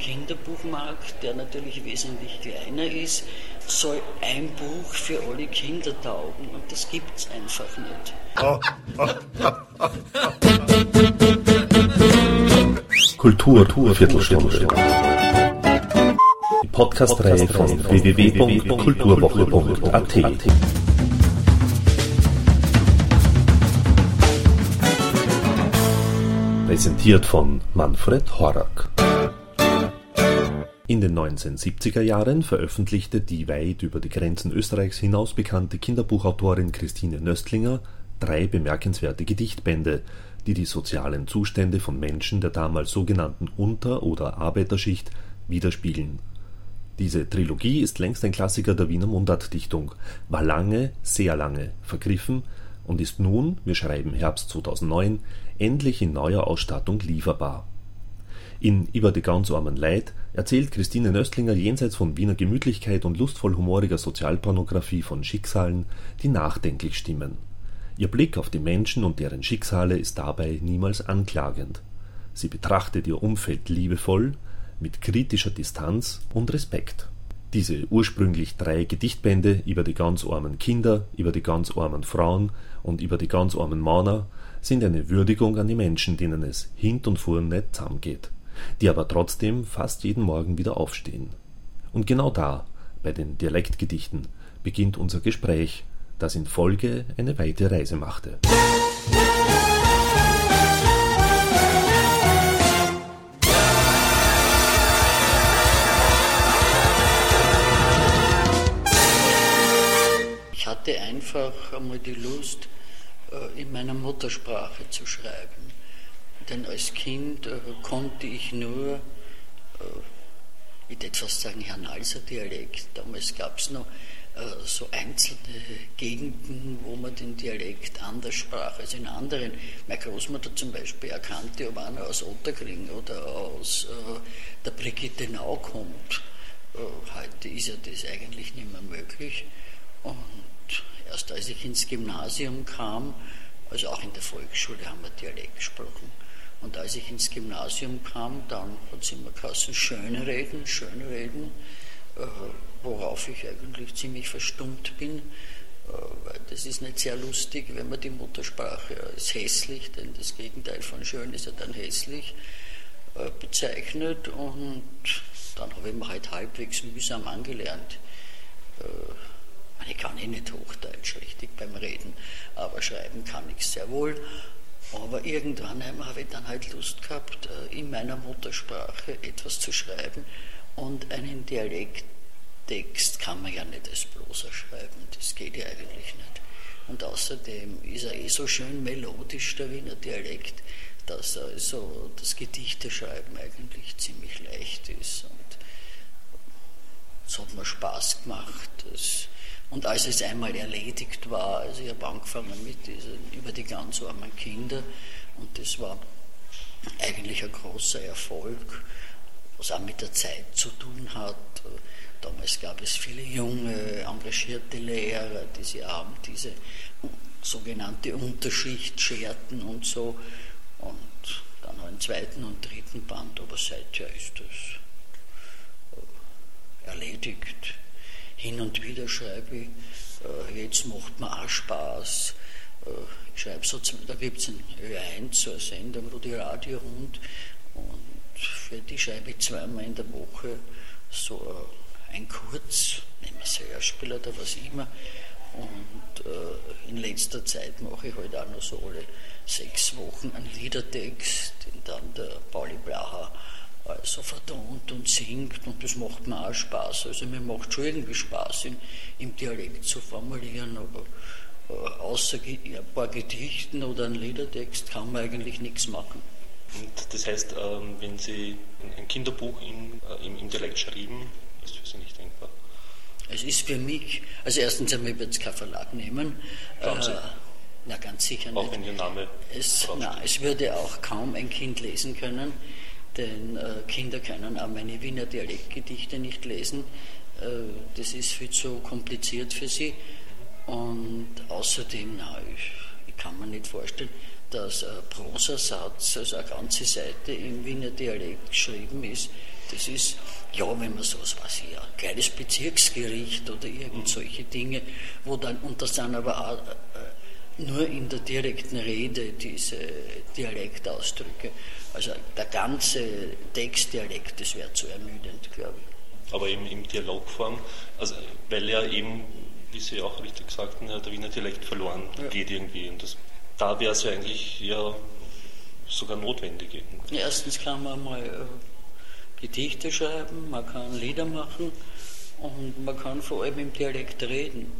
Kinderbuchmarkt, der natürlich wesentlich kleiner ist, soll ein Buch für alle Kinder taugen und das gibt es einfach nicht. Kultur, Kultur Viertelstunde. Die Podcast-Reihe von www.kulturwoche.at. Präsentiert von Manfred Horak. In den 1970er Jahren veröffentlichte die weit über die Grenzen Österreichs hinaus bekannte Kinderbuchautorin Christine Nöstlinger drei bemerkenswerte Gedichtbände, die die sozialen Zustände von Menschen der damals sogenannten Unter- oder Arbeiterschicht widerspiegeln. Diese Trilogie ist längst ein Klassiker der Wiener Mundartdichtung, war lange, sehr lange vergriffen und ist nun, wir schreiben Herbst 2009, endlich in neuer Ausstattung lieferbar. In Über die ganz armen Leid erzählt Christine Nöstlinger jenseits von Wiener Gemütlichkeit und lustvoll humoriger Sozialpornografie von Schicksalen, die nachdenklich stimmen. Ihr Blick auf die Menschen und deren Schicksale ist dabei niemals anklagend. Sie betrachtet ihr Umfeld liebevoll, mit kritischer Distanz und Respekt. Diese ursprünglich drei Gedichtbände über die ganz armen Kinder, über die ganz armen Frauen und über die ganz armen Männer sind eine Würdigung an die Menschen, denen es hint und vorn nicht zusammengeht, die aber trotzdem fast jeden Morgen wieder aufstehen. Und genau da, bei den Dialektgedichten, beginnt unser Gespräch, das in Folge eine weite Reise machte. Ich hatte einfach einmal die Lust, äh, in meiner Muttersprache zu schreiben. Denn als Kind äh, konnte ich nur, äh, ich würde etwas sagen, Hernalser Dialekt. Damals gab es noch so einzelne Gegenden, wo man den Dialekt anders sprach als in anderen. Meine Großmutter zum Beispiel erkannte, ob einer aus Otterkring oder aus der Brigitte Nau kommt. heute ist ja das eigentlich nicht mehr möglich. Und Erst als ich ins Gymnasium kam, also auch in der Volksschule haben wir Dialekt gesprochen. Und als ich ins Gymnasium kam, dann hat es immer geheißen, schöne Reden, schöne Reden, äh, worauf ich eigentlich ziemlich verstummt bin, äh, weil das ist nicht sehr lustig, wenn man die Muttersprache als hässlich, denn das Gegenteil von schön ist ja dann hässlich, äh, bezeichnet. Und dann habe ich mir halt halbwegs mühsam angelernt. Äh, ich kann eh nicht Hochdeutsch richtig beim Reden, aber schreiben kann ich sehr wohl. Aber irgendwann habe ich dann halt Lust gehabt, äh, in meiner Muttersprache etwas zu schreiben und einen Dialekttext kann man ja nicht als Prosa schreiben, das geht ja eigentlich nicht. Und außerdem ist er eh so schön melodisch, der Wiener Dialekt, dass also das Gedichteschreiben eigentlich ziemlich leicht ist. Und es hat mir Spaß gemacht. Das, und als es einmal erledigt war, also ich habe angefangen mit diesen, über die ganz armen Kinder und das war eigentlich ein großer Erfolg, was auch mit der Zeit zu tun hat. Damals gab es viele junge, engagierte Lehrer, die sie haben diese sogenannte Unterschicht scherten und so. Und dann noch einen zweiten und dritten Band, aber seither ist das erledigt hin und wieder schreibe ich, äh, jetzt macht mir auch Spaß. Äh, ich schreibe so, da gibt es ein Ö1, so eine Sendung, wo die Radio rund und für die schreibe ich zweimal in der Woche so ein Kurz, nehmen wir es Hörspiel oder was immer. Und äh, in letzter Zeit mache ich halt auch noch so alle sechs Wochen einen Liedertext, den dann der Pauli Blacher also vertont und singt und das macht mir auch Spaß. Also mir macht schon irgendwie Spaß, in, im Dialekt zu formulieren, aber äh, außer ein paar Gedichten oder ein Liedertext kann man eigentlich nichts machen. Und das heißt, ähm, wenn Sie ein Kinderbuch in, äh, im, im Dialekt schreiben, ist für Sie nicht denkbar? Es ist für mich, also erstens einmal wird es kein Verlag nehmen. Glauben Sie? Äh, na, ganz sicher nicht. Auch wenn Ihr Name. Es, na, es würde auch kaum ein Kind lesen können denn äh, Kinder können auch meine Wiener Dialektgedichte nicht lesen. Äh, das ist viel zu kompliziert für sie. Und außerdem, na, ich, ich kann mir nicht vorstellen, dass ein Prosasatz, also eine ganze Seite im Wiener Dialekt geschrieben ist, Das ist, ja, wenn man so was weiß ich, ein kleines Bezirksgericht oder irgend solche Dinge, wo dann, und das dann aber auch nur in der direkten Rede diese Dialektausdrücke. Also der ganze Textdialekt, das wäre zu ermüdend, glaube ich. Aber eben in Dialogform, also weil ja eben, wie Sie auch richtig sagten, der Wiener Dialekt verloren ja. geht irgendwie. Und das, da wäre es ja eigentlich ja sogar notwendig. Erstens kann man mal äh, Gedichte schreiben, man kann Lieder machen und man kann vor allem im Dialekt reden.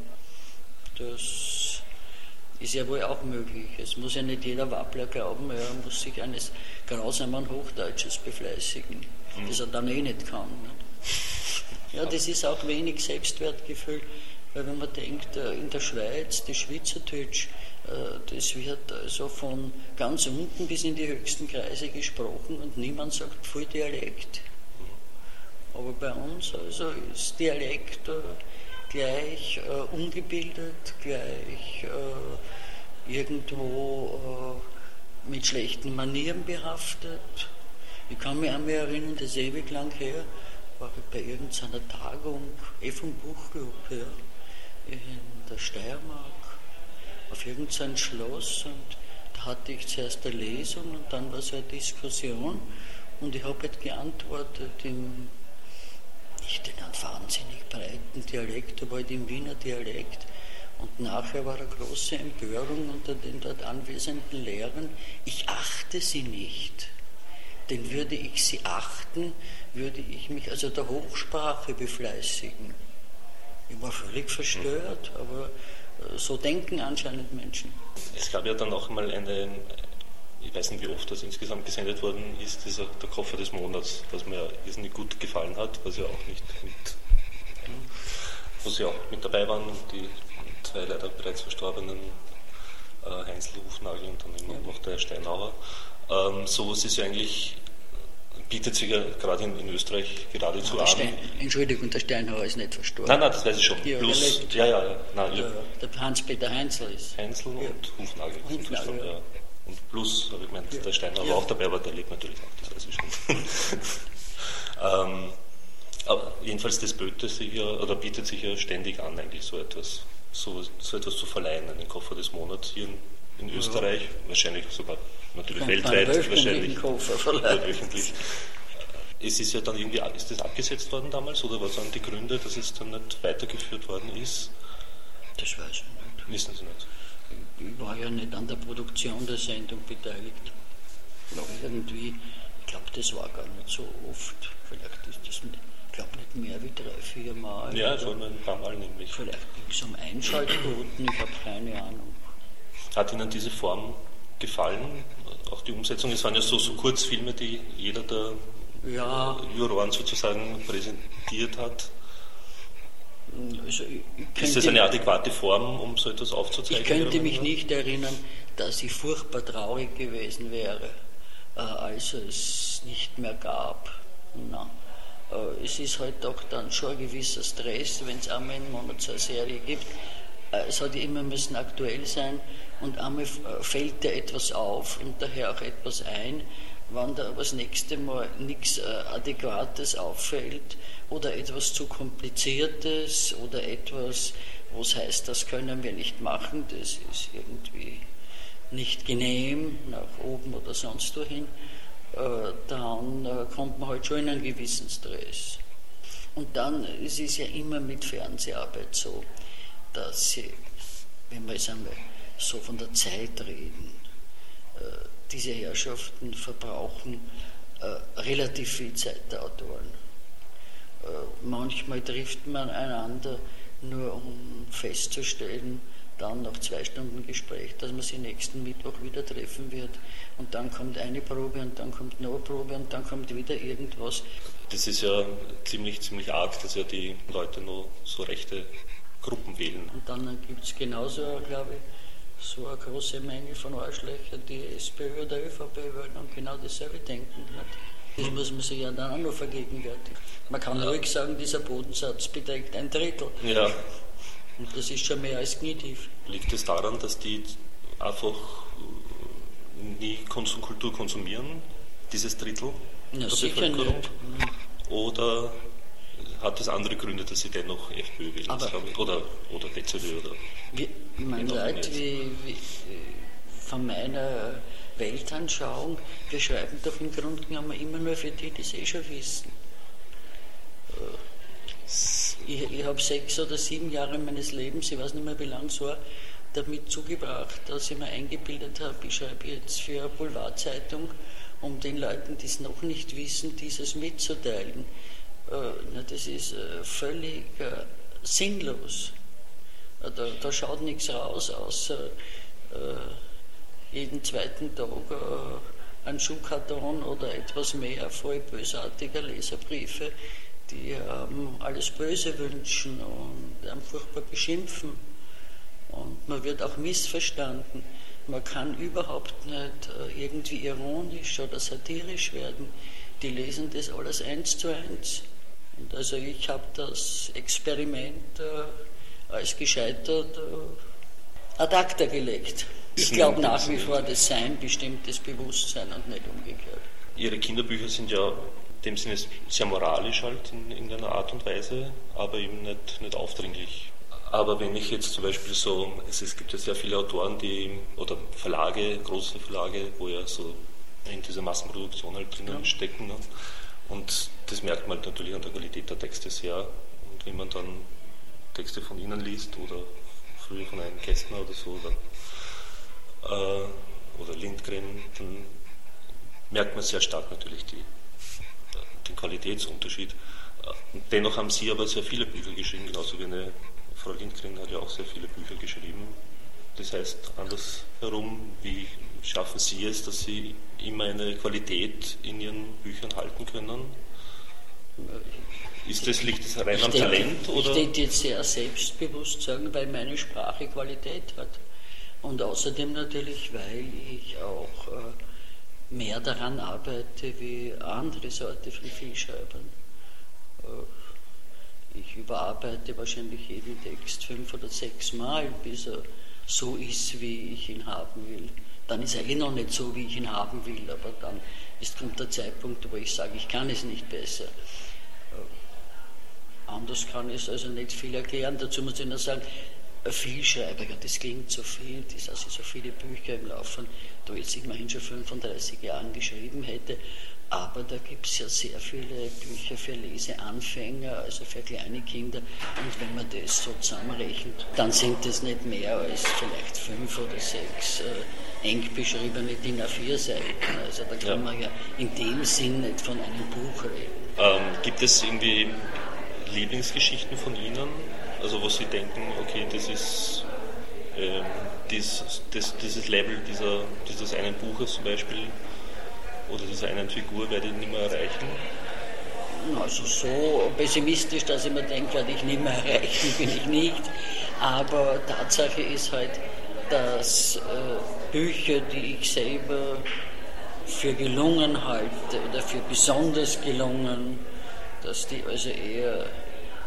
Das ist ja wohl auch möglich. Es muss ja nicht jeder Wappler glauben, er muss sich eines grausamen Hochdeutsches befleißigen, mhm. das er dann eh nicht kann. Nicht? Ja, das ist auch wenig Selbstwertgefühl, weil wenn man denkt, äh, in der Schweiz, die Schweizerdeutsch, äh, das wird also von ganz unten bis in die höchsten Kreise gesprochen und niemand sagt voll Dialekt. Aber bei uns also ist Dialekt äh, gleich äh, ungebildet, gleich äh, irgendwo äh, mit schlechten Manieren behaftet. Ich kann mich an mich erinnern, das ist ewig lang her, war ich bei irgendeiner Tagung, eh vom Buchclub her, in der Steiermark, auf irgendein Schloss und da hatte ich zuerst eine Lesung und dann war so eine Diskussion und ich habe halt geantwortet im nicht in einem wahnsinnig breiten Dialekt, aber halt im Wiener Dialekt. Und nachher war eine große Empörung unter den dort anwesenden Lehrern. Ich achte sie nicht. Denn würde ich sie achten, würde ich mich also der Hochsprache befleißigen. Ich war völlig verstört, aber äh, so denken anscheinend Menschen. Es gab ja dann auch mal eine, ich weiß nicht, wie oft das insgesamt gesendet worden ist, dieser, der Koffer des Monats, was mir irrsinnig gut gefallen hat, was ja auch nicht mit, wo sie auch mit dabei waren, die zwei leider bereits verstorbenen äh, Heinzel Hufnagel und dann immer noch der Steinauer. Ähm, sowas ist ja eigentlich, bietet sich ja gerade in, in Österreich geradezu ja, an. Stein, Entschuldigung, der Steinauer ist nicht verstorben. Nein, nein, das weiß ich schon. Ja, Plus, ja, ja, ja, nein, ja. Der Hans-Peter Heinzel ist. Heinzel und Hufnagel. Hufnagel ja. Und plus, habe ich ja. der Steiner war auch dabei, aber der lebt natürlich noch, das weiß ich schon. ähm, aber jedenfalls, das böte sich ja, oder bietet sich ja ständig an, eigentlich so etwas, so, so etwas zu verleihen, einen Koffer des Monats hier in, in Österreich, ja. wahrscheinlich sogar natürlich weltweit, wahrscheinlich wöchentlich. Es ist ja dann irgendwie, ist das abgesetzt worden damals oder was waren die Gründe, dass es dann nicht weitergeführt worden ist? Das weiß ich nicht. Wissen Sie nicht? Ich war ja nicht an der Produktion der Sendung beteiligt. Noch irgendwie, ich glaube, das war gar nicht so oft. Vielleicht ist das, ich glaube, nicht mehr wie drei, vier Mal. Ja, schon ein paar Mal nämlich. Vielleicht ging es um Einschaltquoten, ich habe keine Ahnung. Hat Ihnen diese Form gefallen? Auch die Umsetzung? Es waren ja so, so Kurzfilme, die jeder der ja. Juroren sozusagen präsentiert hat. Also ist das eine adäquate Form, um so etwas aufzuzeigen? Ich könnte mich nicht erinnern, dass ich furchtbar traurig gewesen wäre, äh, als es nicht mehr gab. Na, äh, es ist halt auch dann schon ein gewisser Stress, wenn es einmal einen Monat so eine Serie gibt. Äh, es hat ja immer müssen aktuell sein und einmal fällt dir etwas auf und daher auch etwas ein wenn da das nächste Mal nichts äh, Adäquates auffällt oder etwas zu Kompliziertes oder etwas, was heißt, das können wir nicht machen, das ist irgendwie nicht genehm, nach oben oder sonst wohin, äh, dann äh, kommt man halt schon in einen gewissen Stress. Und dann es ist es ja immer mit Fernseharbeit so, dass sie, wenn wir jetzt einmal so von der Zeit reden, diese Herrschaften verbrauchen äh, relativ viel Zeit der Autoren. Äh, manchmal trifft man einander nur um festzustellen, dann nach zwei Stunden Gespräch, dass man sich nächsten Mittwoch wieder treffen wird. Und dann kommt eine Probe und dann kommt noch eine Probe und dann kommt wieder irgendwas. Das ist ja ziemlich, ziemlich arg, dass ja die Leute nur so rechte Gruppen wählen. Und dann gibt es genauso, glaube ich, so eine große Menge von Arschlöchern, die SPÖ oder ÖVP wollen und genau dasselbe denken. Das hm. muss man sich ja dann auch noch vergegenwärtigen. Man kann ja. ruhig sagen, dieser Bodensatz beträgt ein Drittel. Ja. Und das ist schon mehr als knietief. Liegt es daran, dass die einfach nie Konsumkultur konsumieren, dieses Drittel Na, der sicher? Nicht. oder hat das andere Gründe, dass Sie dennoch FPÖ wählen, glaube ich, oder, oder BZÖ oder. Wie, man Leute wie, wie, von meiner Weltanschauung, wir schreiben doch im Grunde genommen immer nur für die, die es eh schon wissen. Ich, ich habe sechs oder sieben Jahre meines Lebens, ich weiß nicht mehr wie lange es war, damit zugebracht, dass ich mir eingebildet habe, ich schreibe jetzt für eine Boulevardzeitung, um den Leuten, die es noch nicht wissen, dieses mitzuteilen. Äh, das ist äh, völlig äh, sinnlos. Da, da, schaut nichts raus, außer jeden zweiten Tag ein Schuhkarton oder etwas mehr voll bösartiger Leserbriefe, die ähm, alles Böse wünschen und einem furchtbar beschimpfen. Und man wird auch missverstanden. Man kann überhaupt nicht irgendwie ironisch oder satirisch werden. Die lesen das alles eins zu eins. Und also ich habe das Experiment äh, als gescheitert äh, ad acta gelegt. Ich glaube nach wie vor, das Sein bestimmt das Bewusstsein und nicht umgekehrt. Ihre Kinderbücher sind ja in dem Sinne sehr moralisch halt in irgendeiner Art und Weise, aber eben nicht, nicht aufdringlich. Aber wenn ich jetzt zum Beispiel so, es, es gibt ja sehr viele Autoren, die, oder Verlage, große Verlage, wo ja so in dieser Massenproduktion halt drinnen ja. stecken. Ne? Und das merkt man natürlich an der Qualität der Texte sehr. Und wenn man dann Texte von Ihnen liest oder früher von einem Kästner oder so oder, äh, oder Lindgren, dann merkt man sehr stark natürlich die, den Qualitätsunterschied. Und dennoch haben Sie aber sehr viele Bücher geschrieben, genauso wie eine Frau Lindgren hat ja auch sehr viele Bücher geschrieben. Das heißt, andersherum, wie schaffen Sie es, dass Sie immer eine Qualität in Ihren Büchern halten können? Ist das, liegt das rein ich am denke, Talent? Oder? Ich denke jetzt sehr selbstbewusst sagen, weil meine Sprache Qualität hat. Und außerdem natürlich, weil ich auch äh, mehr daran arbeite wie andere Sorte von Vielschreibern. Äh, ich überarbeite wahrscheinlich jeden Text fünf oder sechs Mal, bis er so ist, wie ich ihn haben will dann ist er eh noch nicht so, wie ich ihn haben will, aber dann ist kommt der Zeitpunkt, wo ich sage, ich kann es nicht besser. Äh, anders kann ich es also nicht viel erklären. Dazu muss ich nur sagen, viel Schreiber, ja, das klingt so viel, dass ich so viele Bücher im Laufe da jetzt immerhin schon 35 Jahren geschrieben hätte, aber da gibt es ja sehr viele Bücher für Leseanfänger, also für kleine Kinder. Und wenn man das so zusammenrechnet, dann sind das nicht mehr als vielleicht fünf oder sechs äh, eng beschriebene DIN A4-Seiten. Also da kann ja. man ja in dem Sinn nicht von einem Buch reden. Ähm, gibt es irgendwie Lieblingsgeschichten von Ihnen? Also wo Sie denken, okay, das ist äh, dies, das, dieses Level dieser, dieses einen Buches zum Beispiel oder dieser einen Figur werde ich nicht mehr erreichen? Also so pessimistisch, dass ich mir denke, werde ich nicht mehr erreichen, bin ich nicht. Aber Tatsache ist halt, dass äh, Bücher, die ich selber für gelungen halte oder für besonders gelungen, dass die also eher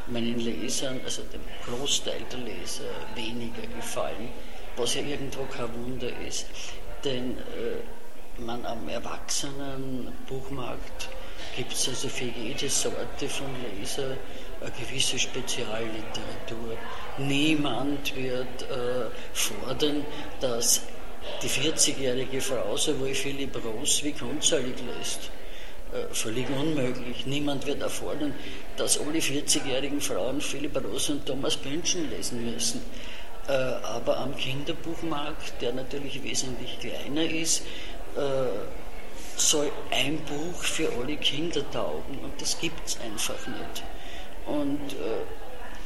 meinen Lesern, also dem Großteil der Leser, weniger gefallen, was ja irgendwo kein Wunder ist. Denn äh, man am Erwachsenenbuchmarkt gibt es also für jede Sorte von Leser eine gewisse Spezialliteratur. Niemand wird äh, fordern, dass die 40-jährige Frau sowohl Philipp Ross wie Grundzahlig lässt. Äh, völlig unmöglich. Niemand wird erfordern, dass alle 40-jährigen Frauen Philipp Ross und Thomas Pynchon lesen müssen. Äh, aber am Kinderbuchmarkt, der natürlich wesentlich kleiner ist, äh, soll ein Buch für alle Kinder taugen und das gibt es einfach nicht. Und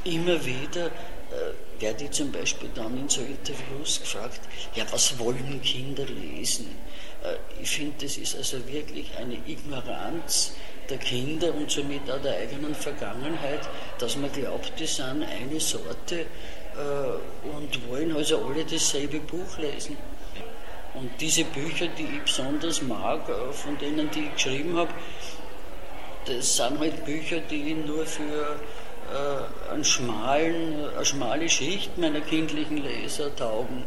immer wieder äh, werde ich zum Beispiel dann in so Interviews gefragt, ja, was wollen Kinder lesen? Äh, ich finde, das ist also wirklich eine Ignoranz der Kinder und somit auch der eigenen Vergangenheit, dass man glaubt, die sind eine Sorte äh, und wollen also alle dasselbe Buch lesen. Und diese Bücher, die ich besonders mag, äh, von denen, die ich geschrieben habe, das sind halt Bücher, die nur für äh, eine schmale Schicht meiner kindlichen Leser taugen.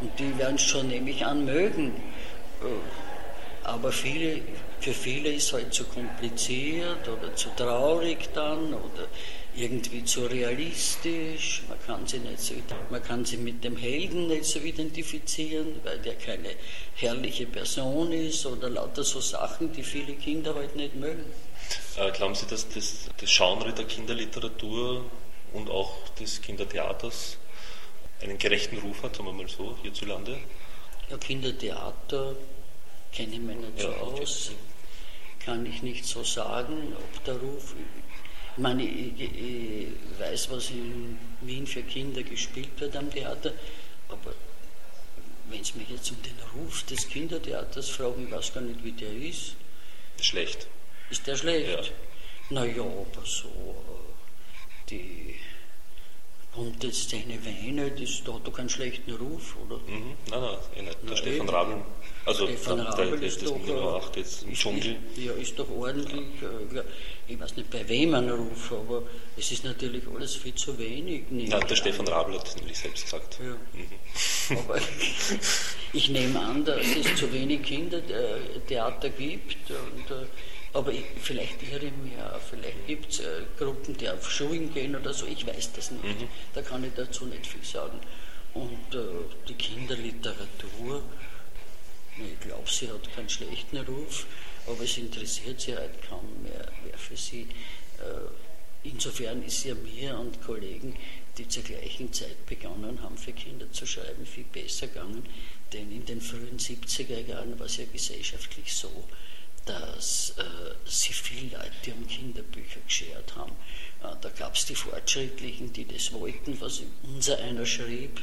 Und die werden es schon nämlich an mögen. Äh, Aber viele, für viele ist es halt zu kompliziert oder zu traurig dann oder irgendwie zu realistisch. Man kann sie nicht so, man kann sie mit dem Helden nicht so identifizieren, weil der keine herrliche Person ist oder lauter so Sachen, die viele Kinder halt nicht mögen. Äh, glauben Sie, dass das, das Genre der Kinderliteratur und auch des Kindertheaters einen gerechten Ruf hat, sagen wir mal so, hierzulande? Ja, Kindertheater kenne ich mich nicht ja, so aus, kann ich nicht so sagen, ob der Ruf. Ich meine, ich, ich weiß, was in Wien für Kinder gespielt wird am Theater, aber wenn Sie mich jetzt um den Ruf des Kindertheaters fragen, ich weiß gar nicht, wie der ist. Schlecht. Ist der schlecht? Ja. Naja, aber so äh, die bunte Szene Weine, das, da hat doch keinen schlechten Ruf, oder? Mhm. Nein, nein, eh nicht. Der Stefan Rabel, also Stefan der, Rabel der, ist das doch, Nummer 8 jetzt im Dschungel. ja, ist doch ordentlich. Ja. Äh, ich weiß nicht, bei wem ein Ruf, aber es ist natürlich alles viel zu wenig. Nein, der Stefan Rabel hat es nämlich selbst gesagt. Ja. Mhm. Aber ich nehme an, dass es zu wenig Kindertheater gibt und äh, aber ich, vielleicht irre ich mich auch, vielleicht gibt es äh, Gruppen, die auf Schulen gehen oder so, ich weiß das nicht. Mhm. Da kann ich dazu nicht viel sagen. Und äh, die Kinderliteratur, ich glaube, sie hat keinen schlechten Ruf, aber es interessiert sie halt kaum mehr, wer für sie. Äh, insofern ist ja mir und Kollegen, die zur gleichen Zeit begonnen haben, für Kinder zu schreiben, viel besser gegangen. Denn in den frühen 70er Jahren war es ja gesellschaftlich so, dass äh, sie viele Leute um Kinderbücher geschert haben. Äh, da gab es die Fortschrittlichen, die das wollten, was unser einer schrieb.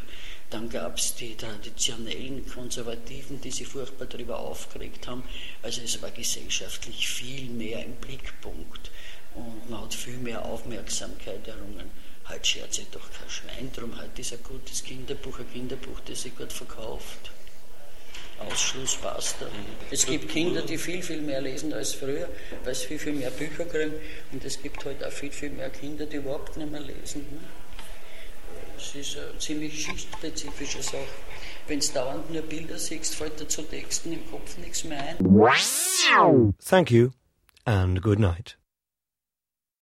Dann gab es die traditionellen Konservativen, die sich furchtbar darüber aufgeregt haben. Also es war gesellschaftlich viel mehr im Blickpunkt und man hat viel mehr Aufmerksamkeit errungen. Heute schert sich doch kein Schwein drum. Heute ist ein gutes Kinderbuch, ein Kinderbuch, das sich gut verkauft. Ausschluss passt. Es gibt Kinder, die viel, viel mehr lesen als früher, weil sie viel, viel mehr Bücher kriegen. Und es gibt halt auch viel, viel mehr Kinder, die überhaupt nicht mehr lesen. Es ist eine ziemlich schichtspezifische Sache. Wenn du dauernd nur Bilder siehst, fällt dir zu Texten im Kopf nichts mehr ein. Thank you and good night.